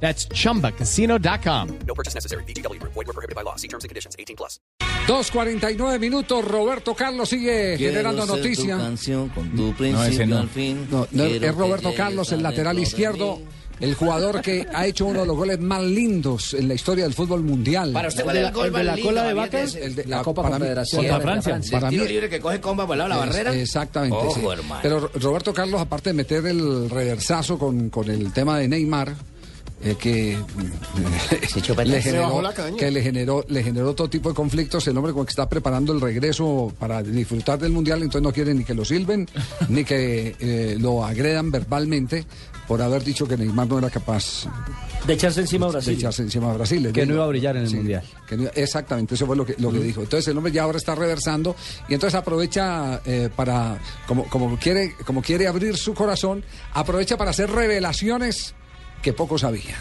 That's chumbacasino.com. No purchase necessary. BGW. Void were prohibited by law. See terms and conditions. 18 plus. 2.49 minutos, Roberto Carlos sigue generando Quiero tu noticia. canción con tu principio al fin. No, no, es Roberto Carlos, el lateral izquierdo, el jugador que ha hecho uno de los goles más lindos en la historia del fútbol mundial. Para usted, ¿El ¿cuál de es la- el gol el de la lindo, cola de Javier, vaca? ese? El de La Copa para mí- Confederación contra Francia. Francia. Para el mí, tiro libre que coge comba por el lado de la barrera. Exactamente. Ojo, sí. hermano. Pero Roberto Carlos, aparte de meter el reversazo con, con el tema de Neymar, eh, que, le generó, que le generó le generó todo tipo de conflictos el hombre como que está preparando el regreso para disfrutar del mundial entonces no quiere ni que lo silben ni que eh, lo agredan verbalmente por haber dicho que Neymar no era capaz De echarse encima a de Brasil. echarse encima a Brasil. Que no iba a brillar en el Mundial. que no- exactamente, eso fue lo que, lo que dijo. Entonces el hombre ya ahora está reversando y entonces aprovecha eh, para, como, como, quiere, como quiere abrir su corazón, aprovecha para hacer revelaciones que pocos sabían.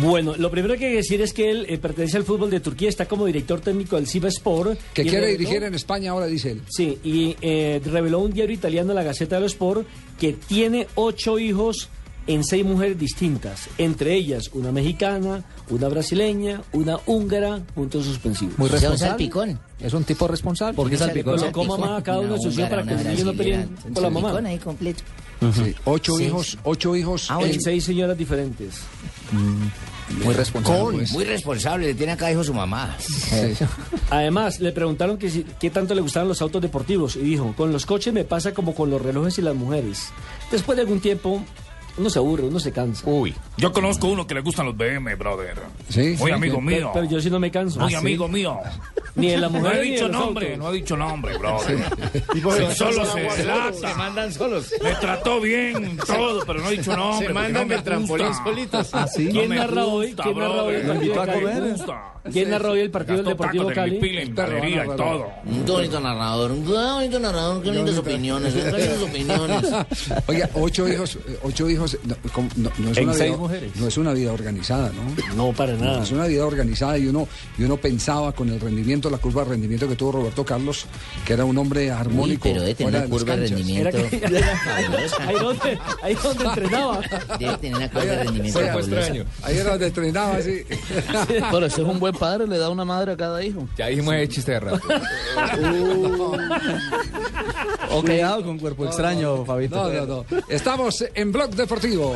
Bueno, lo primero que hay que decir es que él eh, pertenece al fútbol de Turquía, está como director técnico del Siva Sport. Que quiere reveló- dirigir en España ahora, dice él. Sí, y eh, reveló un diario italiano, la Gaceta dello Sport, que tiene ocho hijos en seis mujeres distintas, entre ellas una mexicana, una brasileña, una húngara, puntos suspensivos. Muy responsable. salpicón. Es un tipo responsable. ¿Por qué Un salpicón? salpicón. Colocó mamá a cada uno de sus hijos para húngara, que una los niños no peleen brasilera, con la un mamá. salpicón ahí completo. Sí, Ocho Sí. hijos, ocho hijos. Ah, en- En seis señoras diferentes. Muy responsable. Pues, Muy responsable, le tiene acá hijo su mamá. sí. Además, le preguntaron que si- qué tanto le gustaban los autos deportivos y dijo, con los coches me pasa como con los relojes y las mujeres. Después de algún tiempo, uno se aburre, uno se cansa. Uy, yo conozco uno que le gustan los BM, brother. Sí, Muy sí, amigo sí. mío. Pero, pero yo sí no me canso. Muy amigo mío. Ni de la No mujer he ni de dicho nombre, autos. no he dicho nombre, brother. Se- Solo se delata. mandan solos. Me trató bien todo, pero no he dicho nombre. Se mandan no trampolín solitos. ¿Ah, sí? ¿Quién No narra hoy? ¿Quién narra hoy No. ¿Quién narra hoy el partido del Deportivo Cali? En galería no, y no, todo. Un bonito narrador, un bonito narrador, qué lindas opiniones, qué lindas opiniones. Oiga, ocho hijos, ocho hijos, no, como- no- no es En una seis vida, mujeres. no es una vida organizada, ¿no? No, para nada. Es una vida organizada y uno, y uno pensaba con el rendimiento, la curva de rendimiento que tuvo Roberto Carlos, que era un hombre Uy, armónico. pero debe fuera tener de una curva de rendimiento. ahí, donde, ahí donde entrenaba. Debe tener una curva de rendimiento. Ahí era donde entrenaba, sí. Pero ese es un buen padre, le da una madre a cada hijo. Ya dijimos el chiste de rato. O quedado con cuerpo extraño, Fabito. No, no, no. Estamos en Blog Deportivo.